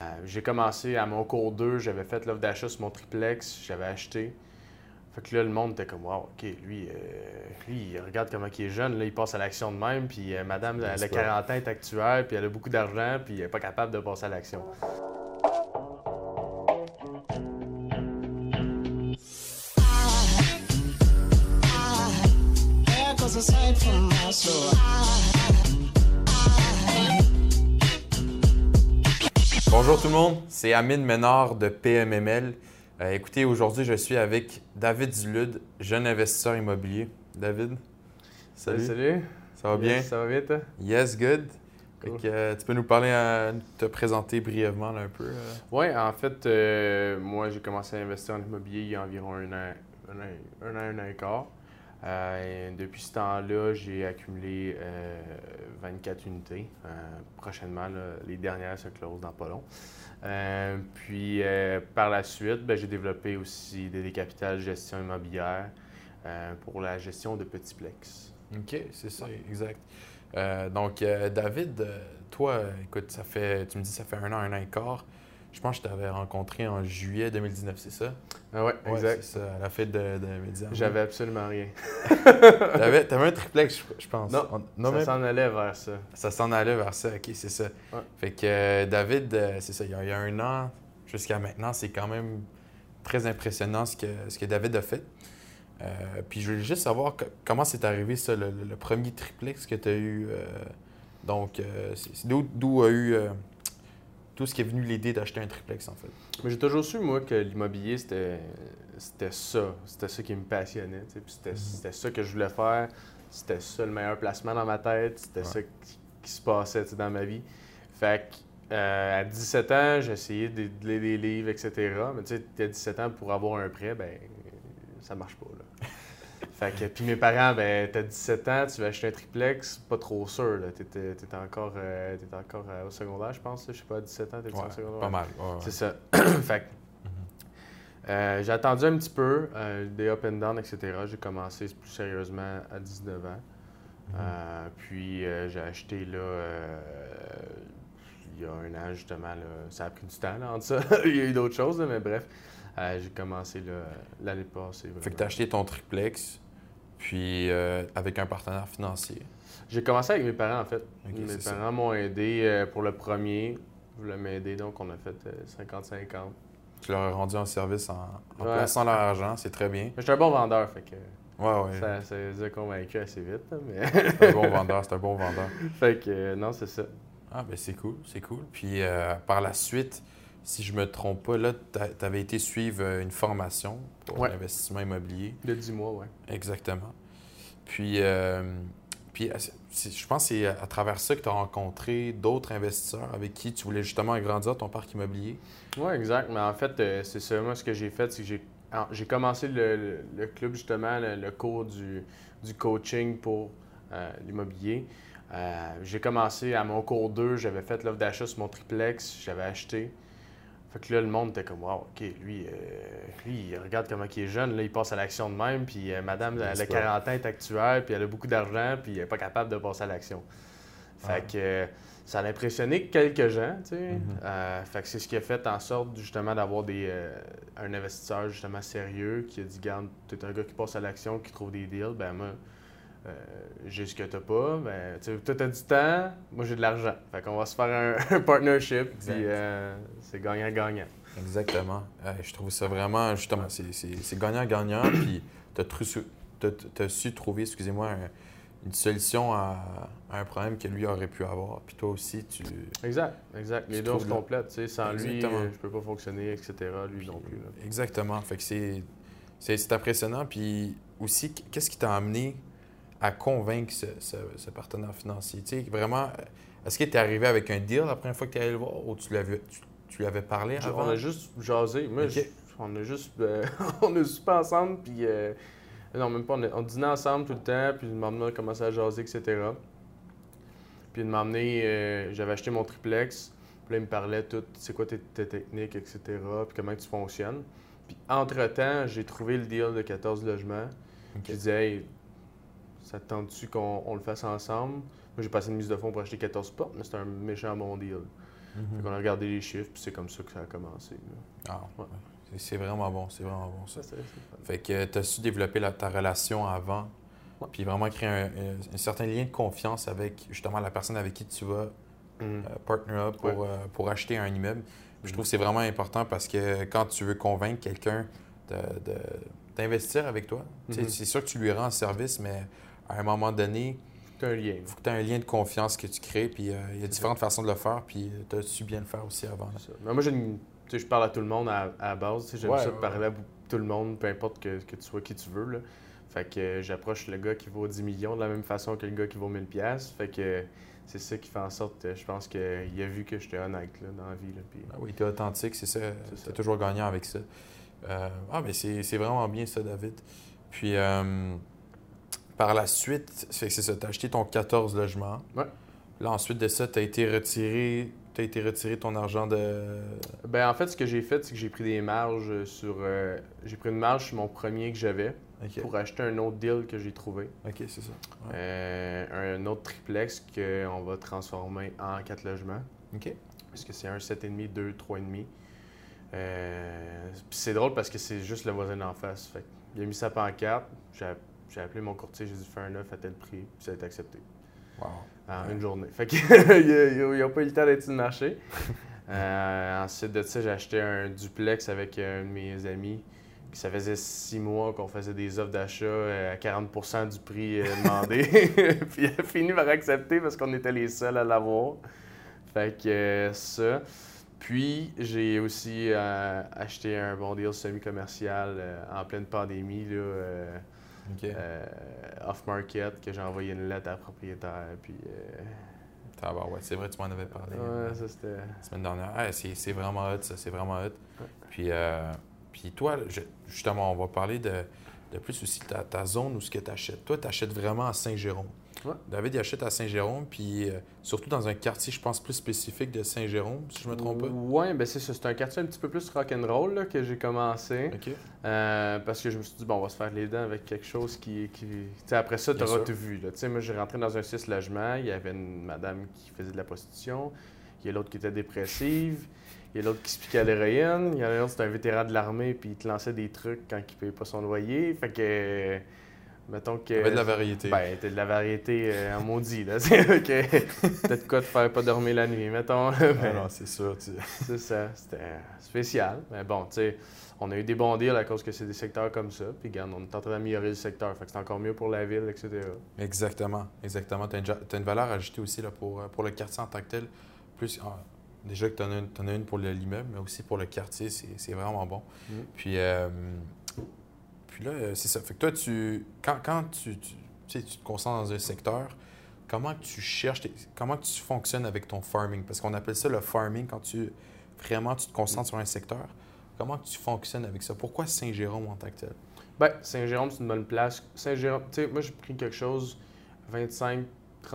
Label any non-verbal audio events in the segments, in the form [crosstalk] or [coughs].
Euh, j'ai commencé à mon cours 2, j'avais fait l'offre d'achat sur mon triplex, j'avais acheté. Fait que là, le monde était comme, wow, OK, lui, euh, lui il regarde comment il est jeune, là, il passe à l'action de même, puis euh, madame, elle a 40 ans, est actuelle, puis elle a beaucoup d'argent, puis elle n'est pas capable de passer à l'action. Bonjour tout le monde, c'est Amine Ménard de PMML. Euh, écoutez, aujourd'hui, je suis avec David Zulud, jeune investisseur immobilier. David, salut. Salut. Ça va bien? Ça va bien, toi? Yes, good. Euh, tu peux nous parler, euh, te présenter brièvement un peu? Oui, en fait, moi, j'ai commencé à investir en immobilier il y a environ un an, un an, un an, un an et quart. Euh, depuis ce temps-là, j'ai accumulé 24 euh, unités. Euh, prochainement, les dernières se closent dans pas long. puis par la suite, ben, j'ai développé aussi des, capitales gestion immobilière pour la gestion de petits plex. OK, c'est ça, exact. donc, David, toi, écoute, ça fait, tu me dis, ça fait un an, un an et quart. Je pense que je t'avais rencontré en juillet 2019, c'est ça? Ah ouais, exact. C'est ça, à la fête de, de Média. J'avais absolument rien. [laughs] t'avais, avais un triplex, je pense. Non, ça s'en allait vers ça. Ça s'en allait vers ça, ok, c'est ça. Fait que euh, David, euh, c'est ça, il y, a, un an jusqu'à maintenant, c'est quand même très impressionnant ce que, ce que David a fait. Euh, puis je voulais juste savoir comment c'est arrivé ça, le, premier triplex que tu as eu. donc, d'où a eu tout ce qui est venu l'idée d'acheter un triplex, en fait. Mais j'ai toujours su, moi, que l'immobilier, c'était, c'était ça. C'était ça qui me passionnait. Mhm. C'était, ça que je voulais faire. C'était ça le meilleur placement dans ma tête. C'était ça qui, se passait dans ma vie. Fait que, euh, à 17 ans, j'ai essayé de lire des livres, etc. Mais tu sais, à 17 ans, pour avoir un prêt, ben ça marche pas. Là. Fait que, puis mes parents, ben, t'as 17 ans, tu vas acheter un triplex, pas trop sûr, là. T'étais, encore, euh, encore euh, au secondaire, je pense, je sais pas, 17 ans, t'étais ouais, au secondaire? Pas mal, C'est ça. [coughs] fait que, euh, j'ai attendu un petit peu, des up and down, etc. J'ai commencé plus sérieusement à 19 ans. Mhm. puis j'ai acheté là, il y a un an justement, là, ça a pris du temps là, entre ça. [laughs] il y a eu d'autres choses, mais bref. j'ai commencé l'année passée. Fait que tu as acheté ton triplex, puis euh, avec un partenaire financier. J'ai commencé avec mes parents, en fait. mes parents m'ont aidé euh, pour le premier. Ils voulaient m'aider, donc on a fait 50-50. Euh, tu leur as rendu un service en, plaçant leur argent, c'est très bien. J'étais un bon vendeur, fait que. Ouais, ouais. Ça, ça les a convaincus assez vite. Mais... c'est un bon vendeur, c'est un bon vendeur. [laughs] fait que, non, c'est ça. Ah, ben c'est cool, c'est cool. Puis par la suite, si je me trompe pas, là, tu avais été suivre euh, une formation pour l'investissement immobilier. De 10 mois, oui. Exactement. Puis, euh, puis je pense que c'est à travers ça que tu as rencontré d'autres investisseurs avec qui tu voulais justement agrandir ton parc immobilier. Oui, exact. Mais en fait, euh, c'est ça, moi, ce que j'ai fait, c'est que j'ai, commencé le, club, justement, le, cours du, coaching pour l'immobilier. j'ai commencé à mon cours 2, j'avais fait l'offre d'achat sur mon triplex, j'avais acheté. Fait que là, le monde était comme, wow, OK, lui, euh, lui il regarde comment il est jeune, là, il passe à l'action de même, puis euh, madame, elle a 40 ans, est actuelle, puis elle a beaucoup d'argent, puis elle n'est pas capable de passer à l'action. Fait que euh, ça a impressionné quelques gens, tu sais. Mm-hmm. fait que c'est ce qui a fait en sorte, justement, d'avoir des un investisseur, justement, sérieux, qui a dit, garde, tu es un gars qui passe à l'action, qui trouve des deals, ben moi, euh, j'ai ce que t'as pas, ben, toi, t'as du temps, moi, j'ai de l'argent. Fait qu'on va se faire un, [laughs] partnership, puis euh, c'est gagnant-gagnant. Exactement. je trouve ça vraiment, justement, c'est gagnant-gagnant, puis t'as as, su trouver, excusez-moi, une solution à, un problème que lui aurait pu avoir, puis toi aussi, tu... Exact, exact. Les deux, se complètent, tu sais, sans lui, euh, je peux pas fonctionner, etc., lui non plus. Exactement. Fait que c'est impressionnant, puis aussi, qu'est-ce qui t'a amené à convaincre ce, partenaire financier? Tu sais, vraiment, est-ce qu'il était arrivé avec un deal la première fois que tu es allé le voir ou tu lui avais, tu, avais parlé avant? On a juste jasé. Moi, on a juste. Euh, [laughs] on a super ensemble, puis. Euh, non, même pas. On, dînait ensemble tout le temps, puis il m'a amené à jaser, etc. Puis il m'a amené. Euh, j'avais acheté mon triplex, puis là, il me parlait tout, c'est quoi tes, techniques, etc., puis comment tu fonctionnes. Puis entre-temps, j'ai trouvé le deal de 14 logements. Okay. Je disais, hey, ça te tente-tu qu'on le fasse ensemble? Moi, j'ai passé une mise de fonds pour acheter 14 portes, mais c'est un méchant bon deal. Mhm. On a regardé les chiffres, puis c'est comme ça que ça a commencé. Ah, C'est vraiment bon, c'est vraiment bon ça. fait que tu as su développer ta relation avant, puis vraiment créer un, certain lien de confiance avec justement la personne avec qui tu vas mhm. euh, partner up pour, euh, pour acheter un immeuble. Je trouve que c'est vraiment important parce que quand tu veux convaincre quelqu'un d'investir avec toi, mhm. c'est sûr que tu lui rends service, mais à un moment donné, un lien. Il faut que tu aies un lien de confiance que tu crées, puis euh, il y a différentes façons de le faire, puis tu as su bien le faire aussi avant. moi, je parle à tout le monde à, la base. J'aime ça parler à tout le monde, peu importe que, que, tu sois qui tu veux. Là. Fait que euh, j'approche le gars qui vaut 10 millions de la même façon que le gars qui vaut 1000 pièces. Fait que c'est ça qui fait en sorte, je pense qu'il a vu que j'étais honnête là, dans la vie. Là, ah oui, tu es authentique, c'est ça. Tu es toujours gagnant avec ça. Euh, ah, mais c'est vraiment bien ça, David. Puis, par la suite, c'est ça, tu as acheté ton 14 logements. Ouais. Là, ensuite de ça, tu as été retiré. As été retiré ton argent de. Ben en fait, ce que j'ai fait, c'est que j'ai pris des marges sur. Euh, j'ai pris une marge sur mon premier que j'avais pour acheter un autre deal que j'ai trouvé. OK, c'est ça. Euh, un autre triplex qu'on va transformer en 4 logements. OK. Parce que c'est un 7,5, 2, 3,5. Euh, c'est drôle parce que c'est juste le voisin d'en face. Fait il a mis sa pancarte. J'ai j'ai appelé mon courtier, j'ai dit faire un offre à tel prix, puis ça a été accepté. Wow. En une journée. Fait qu'ils [laughs] n'ont pas eu le temps d'être sur le marché. [laughs] euh, ensuite de ça, j'ai acheté un duplex avec un de mes amis. Ça faisait six mois qu'on faisait des offres d'achat euh, à 40% du prix euh, demandé. [laughs] puis il a fini par accepter parce qu'on était les seuls à l'avoir. Fait que euh, ça. Puis j'ai aussi acheté un bon deal semi-commercial en pleine pandémie. Là, euh, off-market, que j'ai envoyé une lettre à la propriétaire. Puis, ah, ouais, c'est vrai, tu m'en avais parlé. Ouais, ça c'était. La semaine dernière. c'est vraiment hot, ça, c'est vraiment hot. Puis, euh, puis toi, justement, on va parler de, de plus aussi ta, ta zone où ce que tu achètes. Toi, tu achètes vraiment à Saint-Jérôme. David, il achète à Saint-Jérôme, puis euh, surtout dans un quartier, je pense, plus spécifique de Saint-Jérôme, si je me trompe pas. Oui, ben c'est ça. C'est un quartier un petit peu plus rock'n'roll que j'ai commencé. Euh, parce que je me suis dit, bon, on va se faire les dents avec quelque chose qui. qui... après ça, tu auras tout vu. Là. Moi, j'ai rentré dans un six logements. Il y avait une madame qui faisait de la prostitution. Il y a l'autre qui était dépressive. Il y a l'autre qui se piquait à l'héroïne. Il y en a l'autre, c'était un vétéran de l'armée, puis il te lançait des trucs quand il ne payait pas son loyer. Fait que Mettons que. Avait de la variété. Ben, t'as de la variété euh, en maudit, là. [laughs] C'est Peut-être quoi de faire pas dormir la nuit, mettons. Ah non, c'est sûr. Tu... [laughs] c'est ça. C'était spécial. Mais bon, tu sais, on a eu des bons deals à cause que c'est des secteurs comme ça. Puis, regarde, on est en train d'améliorer le secteur. Fait que c'est encore mieux pour la ville, etc. Exactement. Exactement. Tu as, une valeur ajoutée aussi là, pour, pour le quartier en tant que tel. Plus, ah, déjà que tu en, as une pour l'immeuble, mais aussi pour le quartier. C'est vraiment bon. Mm. Puis. Euh, puis là, euh, c'est ça. Fait que toi, tu, quand, quand tu, tu, te concentres dans un secteur, comment tu cherches, comment tu fonctionnes avec ton farming? Parce qu'on appelle ça le farming quand tu vraiment tu te concentres sur un secteur. Comment tu fonctionnes avec ça? Pourquoi Saint-Jérôme en tant que tel? Bien, Saint-Jérôme, c'est une bonne place. Saint-Jérôme, tu sais, moi, j'ai pris quelque chose 25-30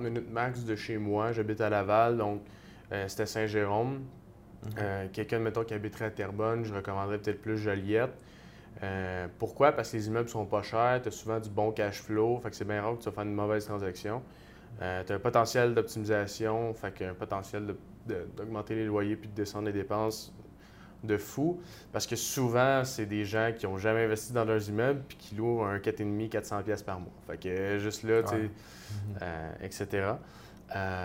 minutes max de chez moi. J'habite à Laval, donc euh, c'était Saint-Jérôme. Mhm. Euh, quelqu'un, mettons, qui habiterait à Terrebonne, je recommanderais peut-être plus Joliette. Euh, pourquoi? Parce que les immeubles sont pas chers, tu as souvent du bon cash flow, fait que c'est bien rare que tu vas faire une mauvaise transaction. Euh, tu as un potentiel d'optimisation, fait qu'un potentiel d'augmenter les loyers puis de descendre les dépenses de fou. Parce que souvent, c'est des gens qui n'ont jamais investi dans leurs immeubles puis qui louent un 4,5 400 pièces par mois. Fait que euh, juste là, tu sais, etc.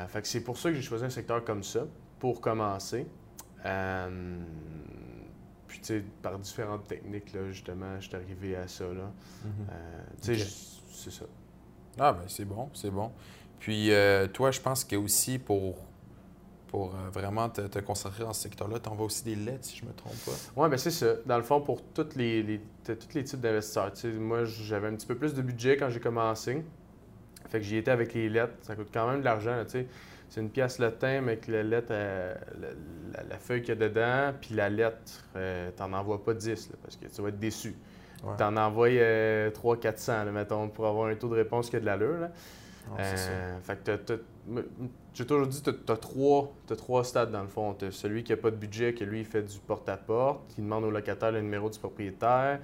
fait que c'est pour ça que j'ai choisi un secteur comme ça pour commencer. Puis, tu sais, par différentes techniques, là, justement, je suis arrivé à ça. Là. Mhm. Euh, tu sais, c'est ça. Ah, ben c'est bon, c'est bon. Puis, euh, toi, je pense que aussi pour, pour euh, vraiment te, concentrer dans ce secteur-là, tu envoies aussi des lettres, si je me trompe pas. Oui, bien c'est ça. Dans le fond, pour tous les, les tous les types d'investisseurs. Tu sais, moi, j'avais un petit peu plus de budget quand j'ai commencé. Fait que j'y étais avec les lettres. Ça coûte quand même de l'argent, tu sais c'est une pièce thème avec la lettre, euh, la, feuille qu'il y a dedans, puis la lettre, euh, t'en envoies pas 10, parce que tu vas être déçu. Tu T'en envoies 300-400, euh, mettons, pour avoir un taux de réponse qui a de l'allure. fait que j'ai toujours dit, tu as, trois, trois stades dans le fond. Tu celui qui n'a pas de budget, que lui, il fait du porte-à-porte, qui demande au locataire le numéro du propriétaire,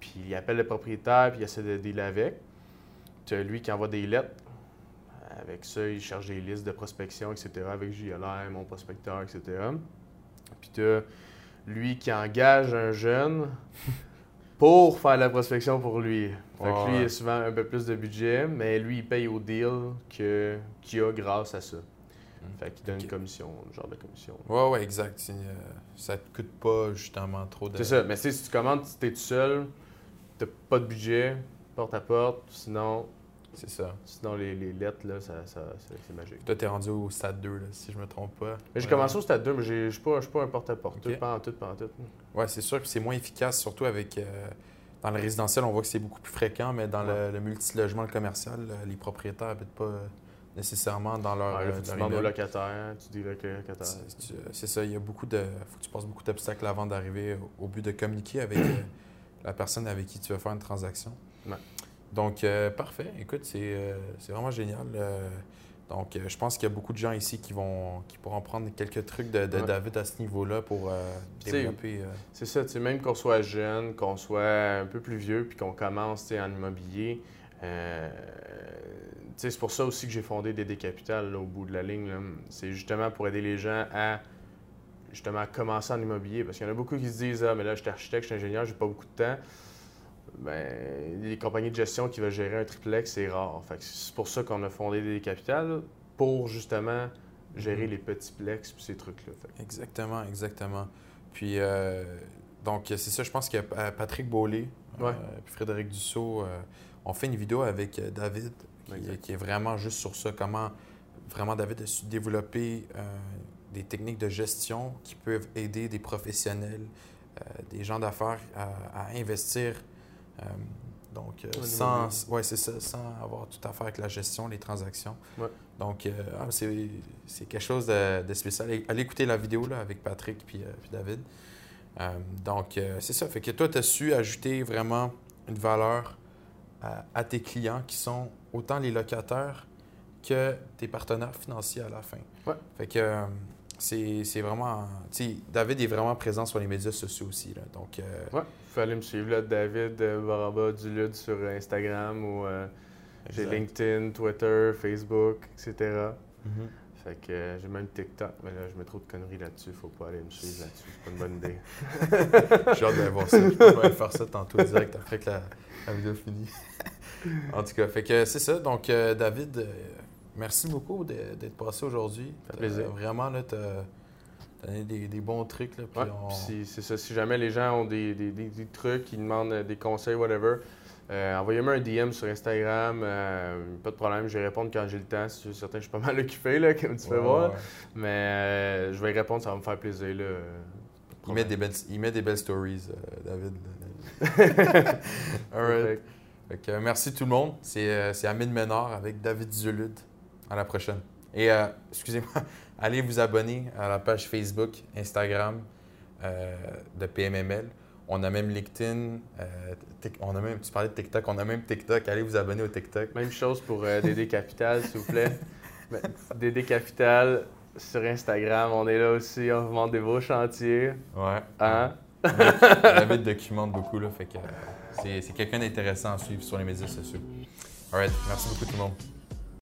puis il appelle le propriétaire, puis il essaie de dealer avec. Tu as lui qui envoie des lettres avec ça, il cherche des listes de prospection, etc. avec JLR, mon prospecteur, etc. Puis tu as lui qui engage un jeune [laughs] pour faire la prospection pour lui. Fait que lui, il a souvent un peu plus de budget, mais lui, il paye au deal qu'il a grâce à ça. Hmm. Fait qu'il donne une commission, un genre de commission. Ouais, ouais, exact. Euh, ça te coûte pas justement trop de. C'est ça, mais si tu commandes, tu es tout seul, t'as pas de budget, porte à porte, sinon. C'est ça. Sinon, les, les lettres, là, ça, ça, c'est magique. Toi, t'es rendu au stade 2, là, si je me trompe pas. J'ai commencé au stade 2, mais je suis pas, pas un porte-à-porte. Pas en tout, pas en tout. Ouais, c'est sûr que c'est moins efficace, surtout avec. Euh, dans le résidentiel, on voit que c'est beaucoup plus fréquent, mais dans le, le multilogement, le commercial, euh, les propriétaires n'habitent pas euh, nécessairement dans leur. Ouais, tu demandes au locataire, tu dis locataire. C'est ça, il y a beaucoup de. faut que tu passes beaucoup d'obstacles avant d'arriver au, but de communiquer avec la personne avec qui tu veux faire une transaction. Donc, euh, parfait. Écoute, c'est euh, vraiment génial. Euh, donc, je pense qu'il y a beaucoup de gens ici qui vont qui pourront prendre quelques trucs de, David à ce niveau-là pour développer. C'est ça, même qu'on soit jeune, qu'on soit un peu plus vieux, puis qu'on commence en immobilier. c'est pour ça aussi que j'ai fondé DD Capital au bout de la ligne. C'est justement pour aider les gens à justement commencer en immobilier. Parce qu'il y en a beaucoup qui se disent Ah, mais là, je suis architecte, je suis ingénieur, j'ai pas beaucoup de temps ben, les compagnies de gestion qui veulent gérer un triplex, c'est rare. c'est pour ça qu'on a fondé des capitales, pour justement gérer mhm. les petits plex et ces trucs-là. Exactement, exactement. Puis, euh, donc, c'est ça, je pense que Patrick Beaulé euh, et Frédéric Dussault euh, ont fait une vidéo avec David qui, est vraiment juste sur ça, comment vraiment David a su développer des techniques de gestion qui peuvent aider des professionnels, des gens d'affaires à investir euh, donc, euh, sans, ouais, c'est ça, sans avoir tout à faire avec la gestion, les transactions. Donc, euh, ah, c'est quelque chose de, spécial. Allez écouter la vidéo là, avec Patrick puis, puis David. donc, c'est ça. Fait que toi, tu as su ajouter vraiment une valeur à, tes clients qui sont autant les locataires que tes partenaires financiers à la fin. Ouais. Fait que c'est vraiment. David est vraiment présent sur les médias sociaux aussi. Là, donc, ouais aller me suivre, là, David euh, Baraba Dulude sur Instagram ou euh, j'ai LinkedIn, Twitter, Facebook, etc. Mm-hmm. Fait que euh, j'ai même TikTok, mais là, je mets trop de conneries là-dessus. Faut pas aller me suivre là-dessus. C'est pas une bonne idée. [laughs] [laughs] j'ai hâte de voir ça. Je peux faire ça tantôt direct après que la, vidéo finit. [laughs] en tout cas, fait que c'est ça. Donc, David, merci beaucoup d'être passé aujourd'hui. Ça fait plaisir. Vraiment, là, des, des, bons trucs. Là, puis c'est ça. Si jamais les gens ont des, des trucs, ils demandent euh, des conseils, whatever, euh, envoyez-moi un DM sur Instagram. Euh, pas de problème, je vais répondre quand j'ai le temps. Je suis certain que je suis pas mal [laughs] occupé, là, comme tu peux voir. Mais je vais répondre, ça va me faire plaisir. Là. Il met, des belles, il met des belles stories, David. [laughs] All right. merci tout le monde. C'est Amine Ménard avec David Zulud. À la prochaine. Et excusez-moi, [laughs] allez vous abonner à la page Facebook, Instagram euh, de PMML. On a même LinkedIn, euh, on a même, tu parlais de TikTok, on a même TikTok. Allez vous abonner au TikTok. Même chose pour euh, DD Capital, s'il vous plaît. [laughs] DD Capital sur Instagram, on est là aussi, on vous montre des beaux chantiers. Ouais. Hein? David documente beaucoup, là, fait que c'est quelqu'un d'intéressant à suivre sur les médias sociaux. Alright, merci beaucoup tout le monde.